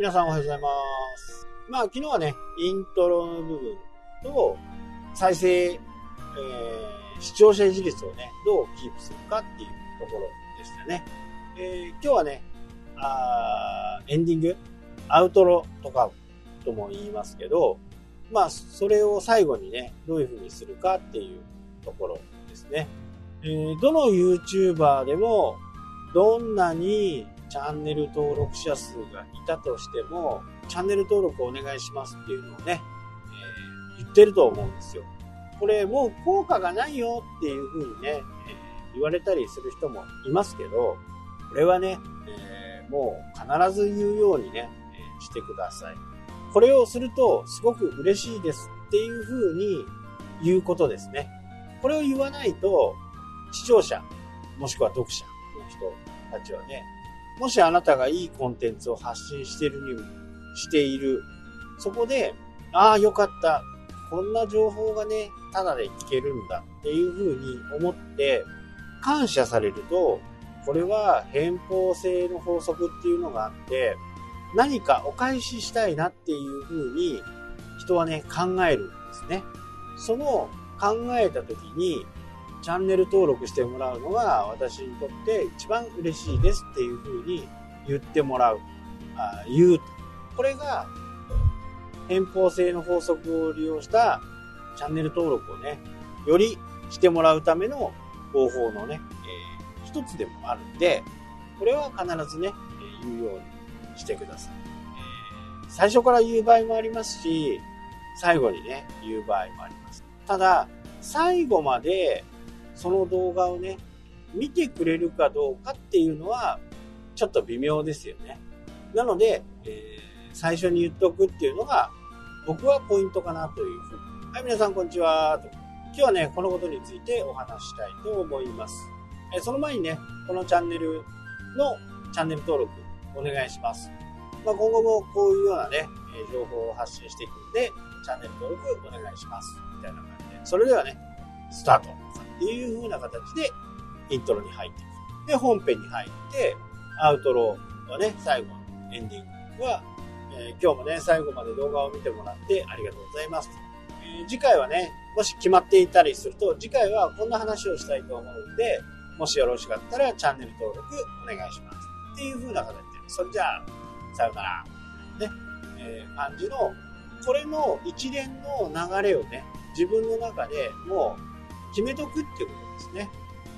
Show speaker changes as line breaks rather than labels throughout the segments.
皆さんおはようございます。まあ、昨日はね、イントロの部分と、再生、えー、視聴者自率をね、どうキープするかっていうところでしたね。えー、今日はね、あエンディング、アウトロとかとも言いますけど、まあ、それを最後にね、どういう風にするかっていうところですね。えー、どの YouTuber でも、どんなにチャンネル登録者数がいたとしても、チャンネル登録お願いしますっていうのをね、えー、言ってると思うんですよ。これもう効果がないよっていう風にね、えー、言われたりする人もいますけど、これはね、えー、もう必ず言うようにね、えしてください。これをするとすごく嬉しいですっていう風に言うことですね。これを言わないと、視聴者、もしくは読者の人たちはね、もしあなたがいいコンテンツを発信してるに、している。そこで、ああ、よかった。こんな情報がね、ただで聞けるんだっていうふうに思って、感謝されると、これは偏方性の法則っていうのがあって、何かお返ししたいなっていうふうに人はね、考えるんですね。その考えた時に、チャンネル登録してもらうのが私にとって一番嬉しいですっていう風に言ってもらう。あ言う。これが偏方性の法則を利用したチャンネル登録をね、よりしてもらうための方法のね、えー、一つでもあるんで、これは必ずね、え言うようにしてください。えー、最初から言う場合もありますし、最後にね、言う場合もあります。ただ、最後までその動画をね、見てくれるかどうかっていうのは、ちょっと微妙ですよね。なので、えー、最初に言っておくっていうのが、僕はポイントかなというふうに。はい、皆さんこんにちは。今日はね、このことについてお話したいと思います。えー、その前にね、このチャンネルのチャンネル登録お願いします。まあ、今後もこういうようなね、情報を発信していくんで、チャンネル登録お願いします。みたいな感じで。それではね、スタート。っていう風な形でイントロに入っていく。で、本編に入って、アウトローはね、最後のエンディングは、えー、今日もね、最後まで動画を見てもらってありがとうございます。えー、次回はね、もし決まっていたりすると、次回はこんな話をしたいと思うんで、もしよろしかったらチャンネル登録お願いします。っていう風な形で、それじゃあ、さよなら。ね、えー、感じの、これの一連の流れをね、自分の中でもう決めとくっていうことですね。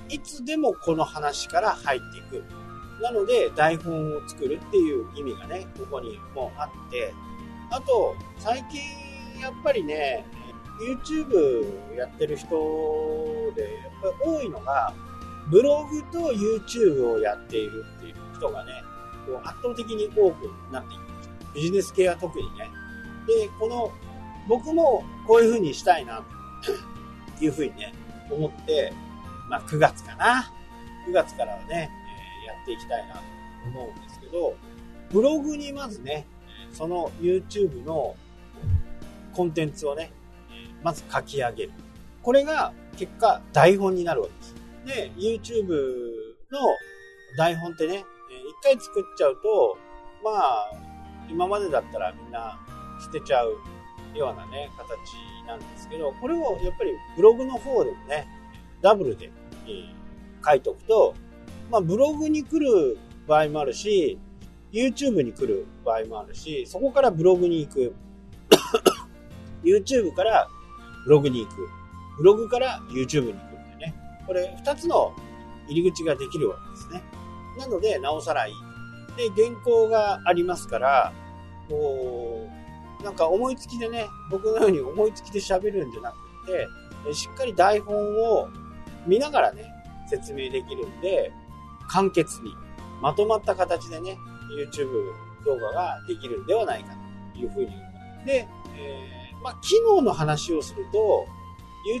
いつでもこの話から入っていく。なので、台本を作るっていう意味がね、ここにもあって、あと、最近、やっぱりね、YouTube やってる人で、やっぱり多いのが、ブログと YouTube をやっているっていう人がね、こう圧倒的に多くなっています。ビジネス系は特にね。で、この、僕もこういう風にしたいな、っていう風にね、思って、まあ、9月かな。9月からはね、えやっていきたいなと思うんですけど、ブログにまずね、その YouTube のコンテンツをね、まず書き上げる。これが結果台本になるわけです。で、YouTube の台本ってね、一回作っちゃうと、まあ、今までだったらみんな捨てちゃうようなね、形なんですけど、これをやっぱりブログの方でもね、ダブルで、えー、書いておくと、まあ、ブログに来る場合もあるし、YouTube に来る場合もあるし、そこからブログに行く。YouTube からブログに行く。ブログから YouTube に行くんでね。これ2つの入り口ができるわけですね。なので、なおさらいい。で、原稿がありますから、こう、なんか思いつきでね、僕のように思いつきで喋るんじゃなくて、しっかり台本を見ながらね、説明できるんで、簡潔に、まとまった形でね、YouTube 動画ができるんではないかというふうに思う。で、えー、まあ、機能の話をすると、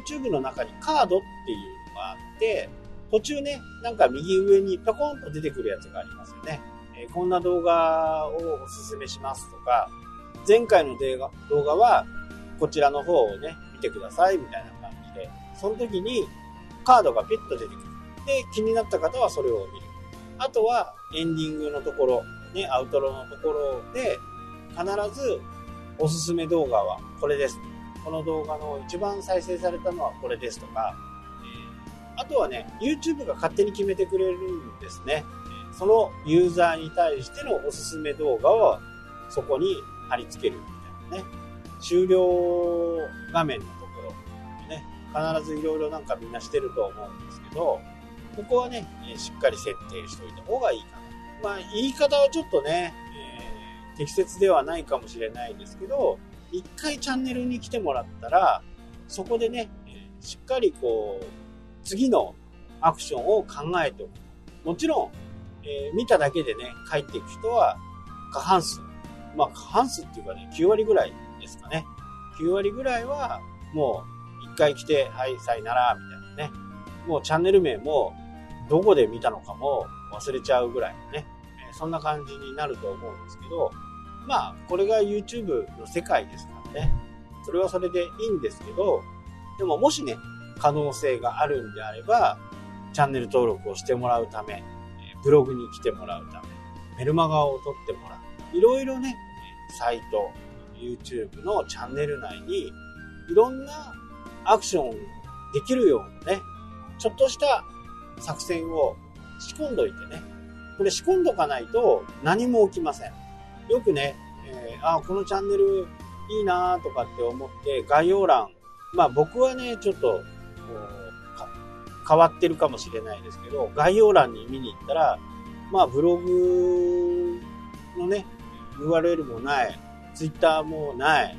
YouTube の中にカードっていうのがあって、途中ね、なんか右上にパコンと出てくるやつがありますよね。えー、こんな動画をおすすめしますとか、前回の動画は、こちらの方をね、見てください、みたいな感じで、その時にカードがピッと出てくる。で、気になった方はそれを見る。あとは、エンディングのところ、ね、アウトロのところで、必ずおすすめ動画はこれです。この動画の一番再生されたのはこれですとか、あとはね、YouTube が勝手に決めてくれるんですね。そのユーザーに対してのおすすめ動画をそこに貼り付けるみたいなね。終了画面のところね、必ずいろいろなんかみんなしてると思うんですけど、ここはね、しっかり設定しといた方がいいかな。まあ、言い方はちょっとね、えー、適切ではないかもしれないですけど、一回チャンネルに来てもらったら、そこでね、しっかりこう、次のアクションを考えておく。もちろん、えー、見ただけでね、帰っていく人は過半数。まあ半数っていうかね、9割ぐらいですかね。9割ぐらいはもう一回来て、はい、さよなら、みたいなね。もうチャンネル名もどこで見たのかも忘れちゃうぐらいのね、そんな感じになると思うんですけど、まあ、これが YouTube の世界ですからね。それはそれでいいんですけど、でももしね、可能性があるんであれば、チャンネル登録をしてもらうため、ブログに来てもらうため、メルマガを撮ってもらう。いろいろね、サイト、YouTube のチャンネル内に、いろんなアクションできるようなね、ちょっとした作戦を仕込んどいてね。これ仕込んどかないと何も起きません。よくね、えー、あ、このチャンネルいいなとかって思って概要欄、まあ僕はね、ちょっと、変わってるかもしれないですけど、概要欄に見に行ったら、まあブログのね、URL もない、Twitter もない、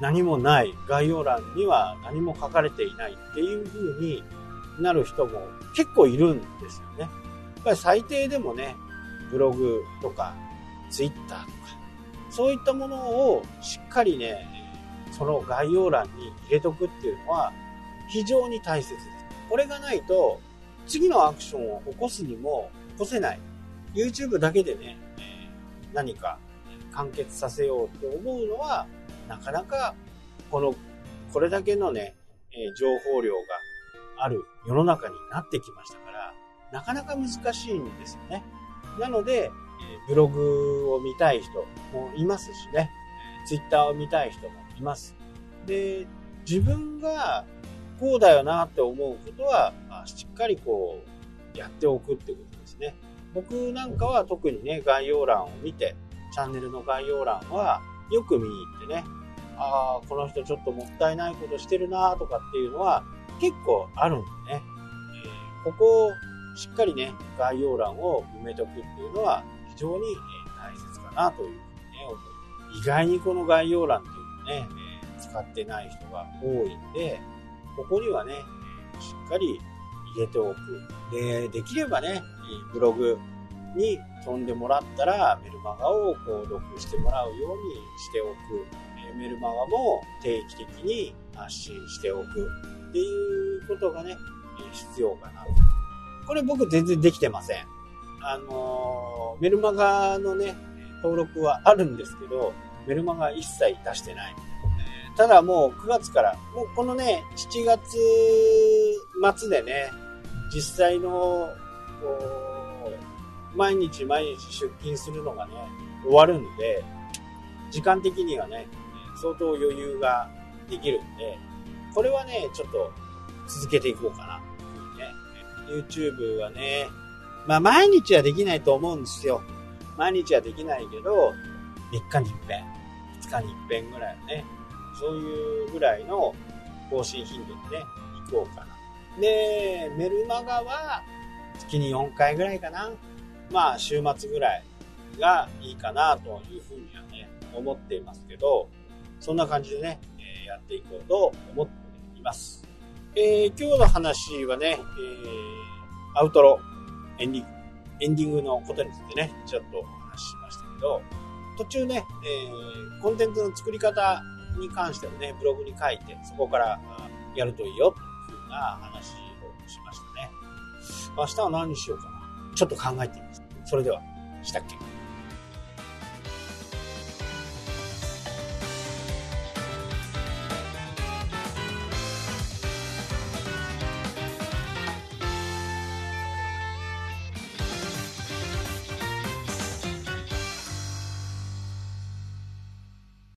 何もない、概要欄には何も書かれていないっていう風になる人も結構いるんですよね。やっぱり最低でもね、ブログとか、ツイッターとか、そういったものをしっかりね、その概要欄に入れとくっていうのは非常に大切です。これがないと、次のアクションを起こすにも起こせない。YouTube だけでね、何か完結させようと思うのは、なかなか、この、これだけのねえ、情報量がある世の中になってきましたから、なかなか難しいんですよね。なので、えブログを見たい人もいますしね、ツイッターを見たい人もいます。で、自分がこうだよなって思うことは、しっかりこう、やっておくってことですね。僕なんかは特にね、概要欄を見て、チャンネルの概要欄はよく見に行ってね、ああ、この人ちょっともったいないことしてるなとかっていうのは、結構あるんでね、えー、ここをしっかりね、概要欄を埋めとくっていうのは非常に大切かなというふうにね、思う。意外にこの概要欄っていうのね、え使ってない人が多いんで、ここにはね、しっかり入れておく。で、できればね、ブログに飛んでもらったらメルマガを購読してもらうようにしておく。メルマガも定期的に発信しておく。っていうことがね、必要かなと。これ僕全然できてません。あのメルマガのね、登録はあるんですけど、メルマガ一切出してない。ただもう9月から、もうこのね、7月末でね、実際の、こう毎日毎日出勤するのがね、終わるんで、時間的にはね、相当余裕ができるんで、これはね、ちょっと続けていこうかな。ね、YouTube はね、まあ毎日はできないと思うんですよ。毎日はできないけど、3日に一遍、2日に一遍ぐらいね、そういうぐらいの更新頻度でね、行こうかな。で、メルマガは月に4回ぐらいかな。まあ週末ぐらいがいいかなというふうにはね、思っていますけど、そんな感じでね、えやっていこうと思っています。えー、今日の話はね、えー、アウトロ、エンディング、エンディングのことについてね、ちょっとお話ししましたけど、途中ね、えー、コンテンツの作り方に関してもね、ブログに書いて、そこからやるといいよ、というふうな話をしましたね。明日は何にしようかな。ちょっと考えてみます。それでは、したっけ？